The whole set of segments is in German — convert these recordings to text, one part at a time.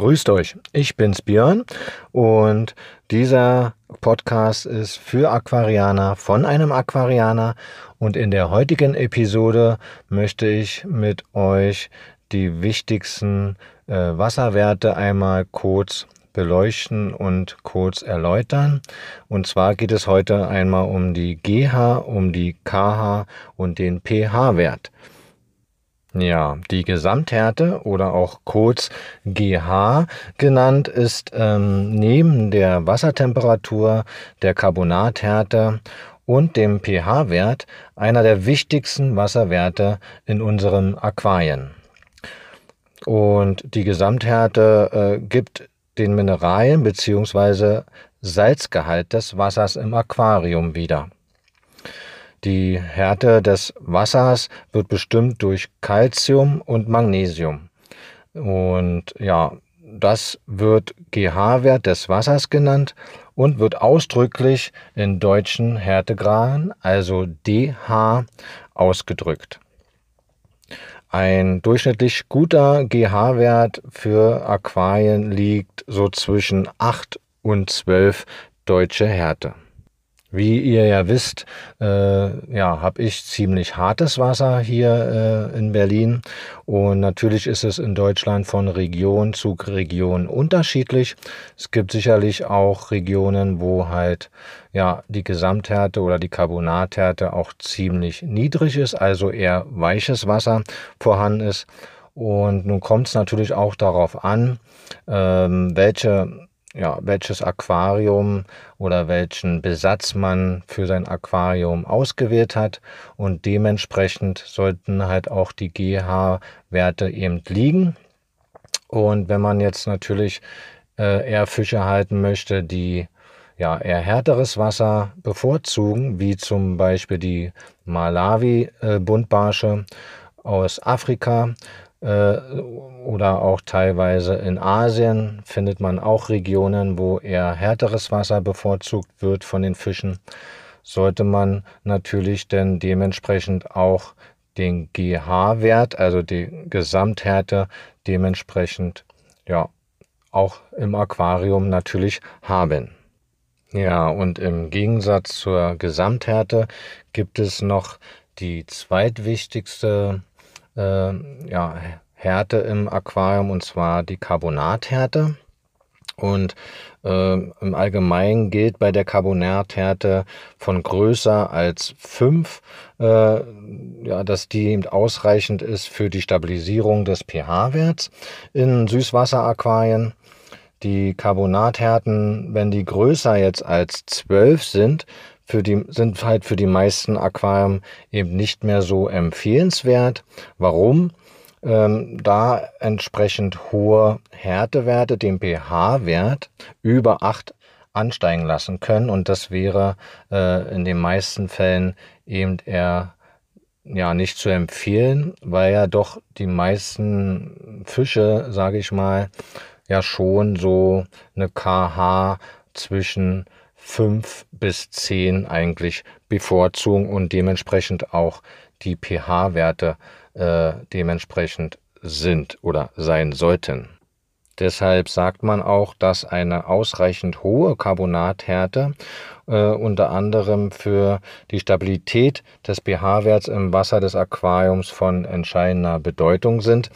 Grüßt euch, ich bin's Björn und dieser Podcast ist für Aquarianer von einem Aquarianer und in der heutigen Episode möchte ich mit euch die wichtigsten äh, Wasserwerte einmal kurz beleuchten und kurz erläutern. Und zwar geht es heute einmal um die GH, um die KH und den pH-Wert. Ja, die Gesamthärte oder auch kurz GH genannt ist ähm, neben der Wassertemperatur, der Carbonathärte und dem pH-Wert einer der wichtigsten Wasserwerte in unseren Aquarien. Und die Gesamthärte äh, gibt den Mineralien bzw. Salzgehalt des Wassers im Aquarium wieder. Die Härte des Wassers wird bestimmt durch Calcium und Magnesium. Und ja, das wird GH-Wert des Wassers genannt und wird ausdrücklich in deutschen Härtegraden, also DH, ausgedrückt. Ein durchschnittlich guter GH-Wert für Aquarien liegt so zwischen 8 und 12 deutsche Härte. Wie ihr ja wisst, äh, ja, habe ich ziemlich hartes Wasser hier äh, in Berlin und natürlich ist es in Deutschland von Region zu Region unterschiedlich. Es gibt sicherlich auch Regionen, wo halt ja die Gesamthärte oder die Carbonathärte auch ziemlich niedrig ist, also eher weiches Wasser vorhanden ist. Und nun kommt es natürlich auch darauf an, ähm, welche ja, welches Aquarium oder welchen Besatz man für sein Aquarium ausgewählt hat und dementsprechend sollten halt auch die GH-Werte eben liegen. Und wenn man jetzt natürlich äh, eher Fische halten möchte, die ja eher härteres Wasser bevorzugen, wie zum Beispiel die Malawi-Buntbarsche äh, aus Afrika, oder auch teilweise in Asien findet man auch Regionen, wo eher härteres Wasser bevorzugt wird von den Fischen. Sollte man natürlich denn dementsprechend auch den GH-Wert, also die Gesamthärte, dementsprechend ja auch im Aquarium natürlich haben. Ja, und im Gegensatz zur Gesamthärte gibt es noch die zweitwichtigste äh, ja, Härte im Aquarium und zwar die Carbonathärte. Und äh, im Allgemeinen gilt bei der Carbonathärte von größer als 5, äh, ja, dass die ausreichend ist für die Stabilisierung des pH-Werts in Süßwasseraquarien. Die Carbonathärten, wenn die größer jetzt als 12 sind, für die, sind halt für die meisten Aquarien eben nicht mehr so empfehlenswert. Warum? Ähm, da entsprechend hohe Härtewerte den pH-Wert über 8 ansteigen lassen können und das wäre äh, in den meisten Fällen eben eher ja nicht zu empfehlen, weil ja doch die meisten Fische, sage ich mal, ja schon so eine KH zwischen 5 bis 10 eigentlich bevorzugen und dementsprechend auch die pH-Werte äh, dementsprechend sind oder sein sollten. Deshalb sagt man auch, dass eine ausreichend hohe Carbonathärte äh, unter anderem für die Stabilität des pH-Werts im Wasser des Aquariums von entscheidender Bedeutung sind.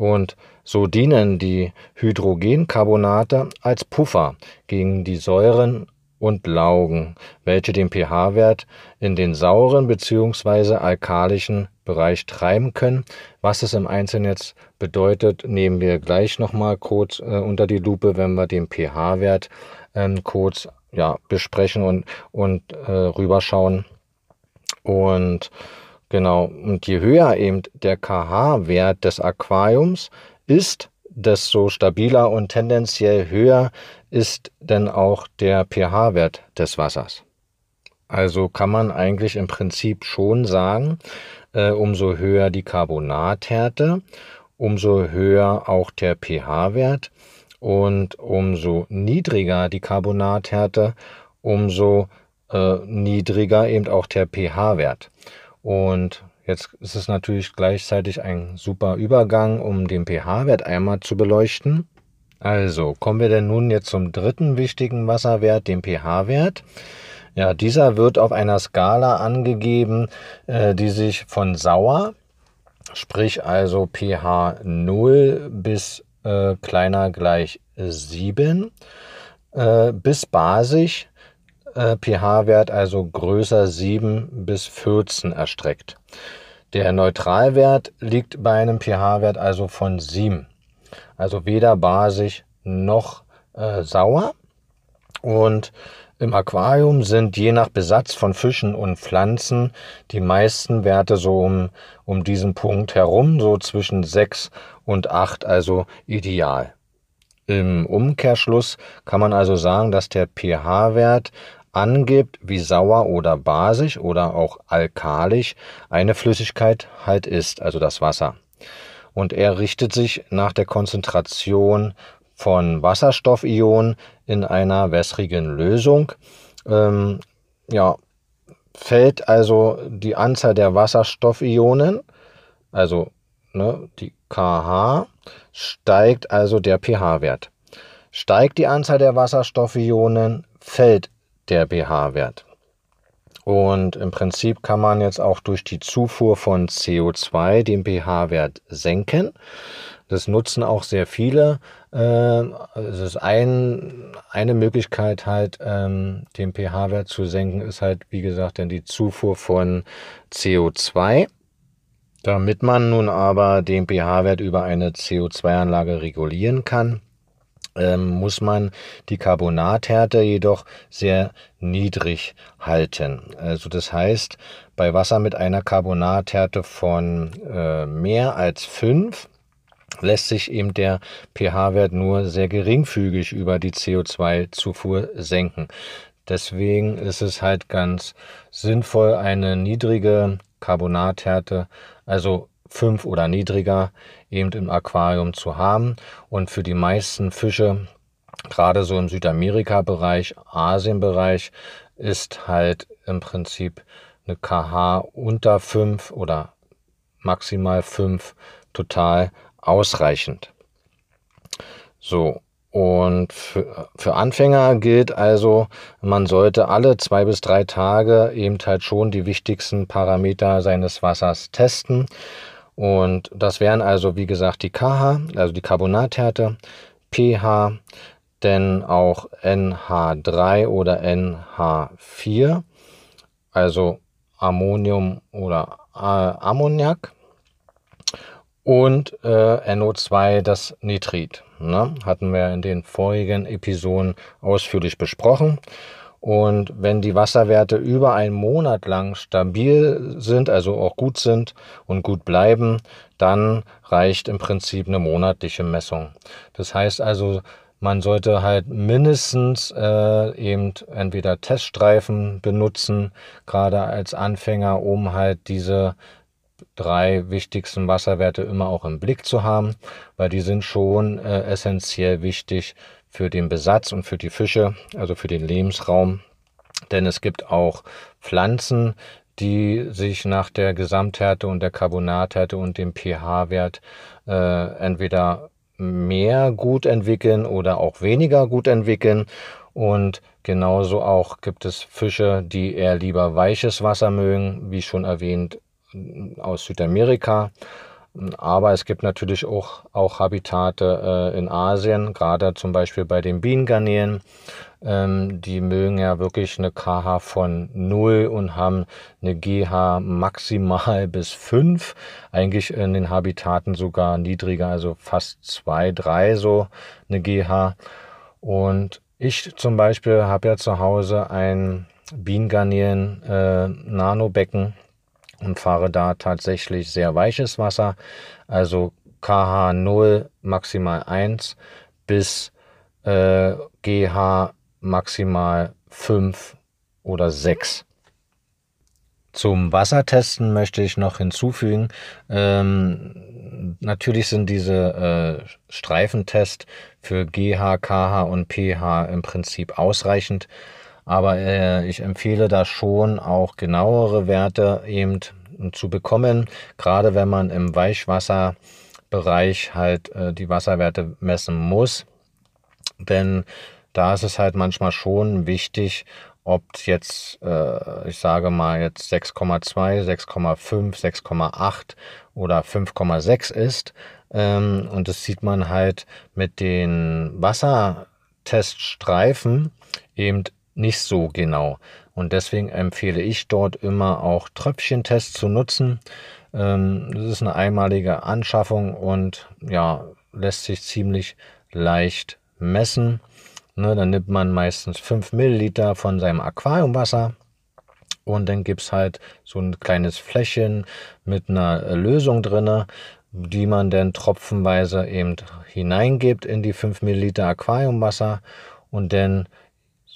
Und so dienen die Hydrogencarbonate als Puffer gegen die Säuren und Laugen, welche den pH-Wert in den sauren bzw. alkalischen Bereich treiben können. Was es im Einzelnen jetzt bedeutet, nehmen wir gleich nochmal kurz äh, unter die Lupe, wenn wir den pH-Wert ähm, kurz ja, besprechen und, und äh, rüberschauen. Und genau, und je höher eben der KH-Wert des Aquariums ist, desto stabiler und tendenziell höher ist denn auch der pH-Wert des Wassers. Also kann man eigentlich im Prinzip schon sagen, äh, umso höher die Carbonathärte, umso höher auch der pH-Wert und umso niedriger die Carbonathärte, umso äh, niedriger eben auch der pH-Wert. Und Jetzt ist es natürlich gleichzeitig ein super Übergang, um den pH-Wert einmal zu beleuchten. Also kommen wir denn nun jetzt zum dritten wichtigen Wasserwert, dem pH-Wert. Ja, dieser wird auf einer Skala angegeben, äh, die sich von sauer, sprich also pH 0 bis äh, kleiner gleich 7, äh, bis basisch, pH-Wert also größer 7 bis 14 erstreckt. Der Neutralwert liegt bei einem pH-Wert also von 7. Also weder basisch noch äh, sauer. Und im Aquarium sind je nach Besatz von Fischen und Pflanzen die meisten Werte so um, um diesen Punkt herum, so zwischen 6 und 8, also ideal. Im Umkehrschluss kann man also sagen, dass der pH-Wert angibt, wie sauer oder basisch oder auch alkalisch eine Flüssigkeit halt ist, also das Wasser. Und er richtet sich nach der Konzentration von Wasserstoffionen in einer wässrigen Lösung. Ähm, ja, fällt also die Anzahl der Wasserstoffionen, also ne, die KH, steigt also der pH-Wert. Steigt die Anzahl der Wasserstoffionen, fällt der pH-Wert. Und im Prinzip kann man jetzt auch durch die Zufuhr von CO2 den pH-Wert senken. Das nutzen auch sehr viele. Ähm, es ist ein, eine Möglichkeit halt, ähm, den pH-Wert zu senken, ist halt, wie gesagt, dann die Zufuhr von CO2. Damit man nun aber den pH-Wert über eine CO2-Anlage regulieren kann, muss man die Carbonathärte jedoch sehr niedrig halten. Also das heißt, bei Wasser mit einer Carbonathärte von äh, mehr als 5 lässt sich eben der pH-Wert nur sehr geringfügig über die CO2-Zufuhr senken. Deswegen ist es halt ganz sinnvoll, eine niedrige Carbonathärte, also 5 oder niedriger, eben im Aquarium zu haben. Und für die meisten Fische, gerade so im Südamerika-Bereich, Asien-Bereich, ist halt im Prinzip eine KH unter 5 oder maximal 5 total ausreichend. So, und für, für, Anfänger gilt also, man sollte alle zwei bis drei Tage eben halt schon die wichtigsten Parameter seines Wassers testen. Und das wären also, wie gesagt, die KH, also die Carbonathärte, pH, denn auch NH3 oder NH4, also Ammonium oder Ammoniak und äh, NO2, das Nitrit. Ne? Hatten wir in den vorigen Episoden ausführlich besprochen. Und wenn die Wasserwerte über einen Monat lang stabil sind, also auch gut sind und gut bleiben, dann reicht im Prinzip eine monatliche Messung. Das heißt also, man sollte halt mindestens äh, eben entweder Teststreifen benutzen, gerade als Anfänger, um halt diese drei wichtigsten Wasserwerte immer auch im Blick zu haben, weil die sind schon äh, essentiell wichtig für den Besatz und für die Fische, also für den Lebensraum. Denn es gibt auch Pflanzen, die sich nach der Gesamthärte und der Carbonathärte und dem pH-Wert äh, entweder mehr gut entwickeln oder auch weniger gut entwickeln. Und genauso auch gibt es Fische, die eher lieber weiches Wasser mögen, wie schon erwähnt, aus Südamerika. Aber es gibt natürlich auch, auch Habitate äh, in Asien, gerade zum Beispiel bei den Bienengarnelen. Ähm, die mögen ja wirklich eine KH von 0 und haben eine GH maximal bis 5. Eigentlich in den Habitaten sogar niedriger, also fast 2, 3 so eine GH. Und ich zum Beispiel habe ja zu Hause ein Bienengarnelen äh, und fahre da tatsächlich sehr weiches Wasser, also KH 0 maximal 1 bis äh, GH maximal 5 oder 6. Zum Wassertesten möchte ich noch hinzufügen, ähm, natürlich sind diese äh, Streifentests für GH, KH und pH im Prinzip ausreichend. Aber äh, ich empfehle da schon auch genauere Werte eben zu bekommen, gerade wenn man im Weichwasserbereich halt äh, die Wasserwerte messen muss. Denn da ist es halt manchmal schon wichtig, ob jetzt, äh, ich sage mal jetzt 6,2, 6,5, 6,8 oder 5,6 ist. Ähm, und das sieht man halt mit den Wasserteststreifen eben nicht so genau. Und deswegen empfehle ich dort immer auch Tröpfchentests zu nutzen. Ähm, das ist eine einmalige Anschaffung und ja, lässt sich ziemlich leicht messen. Ne, dann nimmt man meistens 5 Milliliter von seinem Aquariumwasser und dann gibt es halt so ein kleines Fläschchen mit einer Lösung drin, die man dann tropfenweise eben hineingibt in die 5 Milliliter Aquariumwasser und dann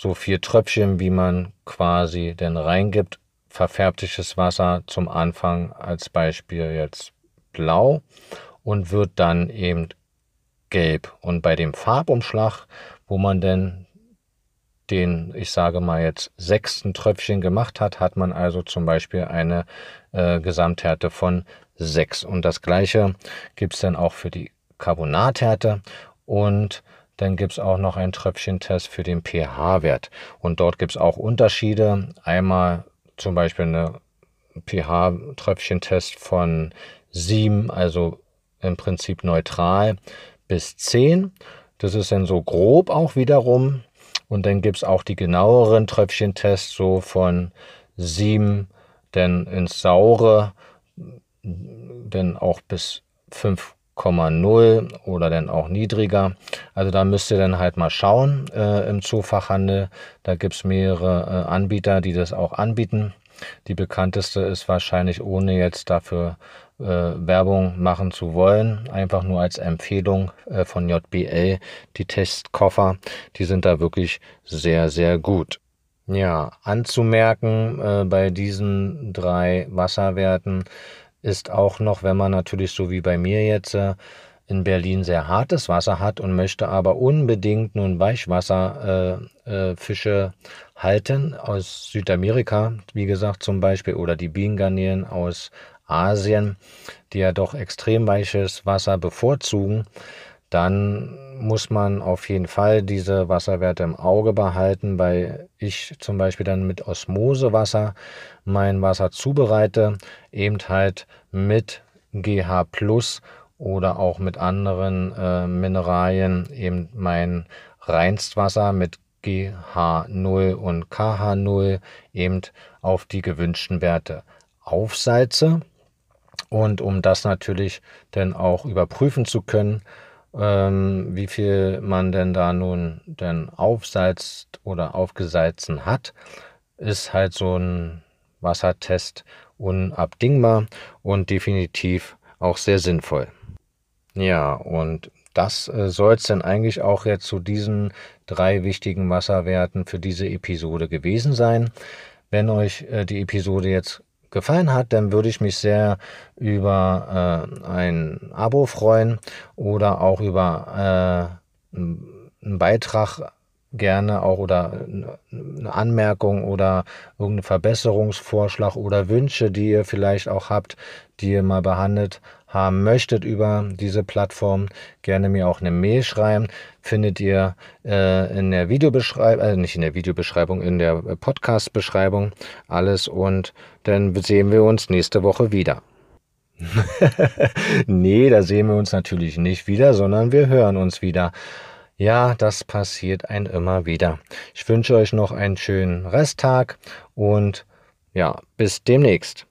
so vier Tröpfchen, wie man quasi denn reingibt, verfärbtes Wasser zum Anfang als Beispiel jetzt blau und wird dann eben gelb. Und bei dem Farbumschlag, wo man denn den, ich sage mal jetzt, sechsten Tröpfchen gemacht hat, hat man also zum Beispiel eine äh, Gesamthärte von 6. Und das gleiche gibt es dann auch für die Carbonathärte und dann gibt es auch noch einen Tröpfchentest für den pH-Wert. Und dort gibt es auch Unterschiede. Einmal zum Beispiel eine pH-Tröpfchentest von 7, also im Prinzip neutral, bis 10. Das ist dann so grob auch wiederum. Und dann gibt es auch die genaueren Tröpfchentests, so von 7 dann ins Saure, dann auch bis 5 0,0 oder dann auch niedriger. Also da müsst ihr dann halt mal schauen äh, im Zoofachhandel. Da gibt es mehrere äh, Anbieter, die das auch anbieten. Die bekannteste ist wahrscheinlich, ohne jetzt dafür äh, Werbung machen zu wollen, einfach nur als Empfehlung äh, von JBL, die Testkoffer. Die sind da wirklich sehr, sehr gut. Ja, anzumerken äh, bei diesen drei Wasserwerten ist auch noch, wenn man natürlich so wie bei mir jetzt äh, in Berlin sehr hartes Wasser hat und möchte aber unbedingt nun Weichwasserfische äh, äh, halten aus Südamerika, wie gesagt zum Beispiel, oder die Bienengarnelen aus Asien, die ja doch extrem weiches Wasser bevorzugen, dann muss man auf jeden Fall diese Wasserwerte im Auge behalten, weil ich zum Beispiel dann mit Osmosewasser mein Wasser zubereite, eben halt mit GH Plus oder auch mit anderen äh, Mineralien eben mein Reinstwasser mit GH0 und KH0 eben auf die gewünschten Werte aufsalze. Und um das natürlich dann auch überprüfen zu können, ähm, wie viel man denn da nun denn aufsalzt oder aufgesalzen hat, ist halt so ein Wassertest unabdingbar und definitiv auch sehr sinnvoll. Ja, und das äh, soll es denn eigentlich auch jetzt zu diesen drei wichtigen Wasserwerten für diese Episode gewesen sein. Wenn euch äh, die Episode jetzt gefallen hat, dann würde ich mich sehr über äh, ein Abo freuen oder auch über äh, einen Beitrag gerne auch oder eine Anmerkung oder irgendeinen Verbesserungsvorschlag oder Wünsche, die ihr vielleicht auch habt, die ihr mal behandelt haben möchtet über diese Plattform, gerne mir auch eine Mail schreiben. Findet ihr äh, in der Videobeschreibung, äh, nicht in der Videobeschreibung, in der Podcast-Beschreibung alles und dann sehen wir uns nächste Woche wieder. nee, da sehen wir uns natürlich nicht wieder, sondern wir hören uns wieder. Ja, das passiert ein immer wieder. Ich wünsche euch noch einen schönen Resttag und ja, bis demnächst.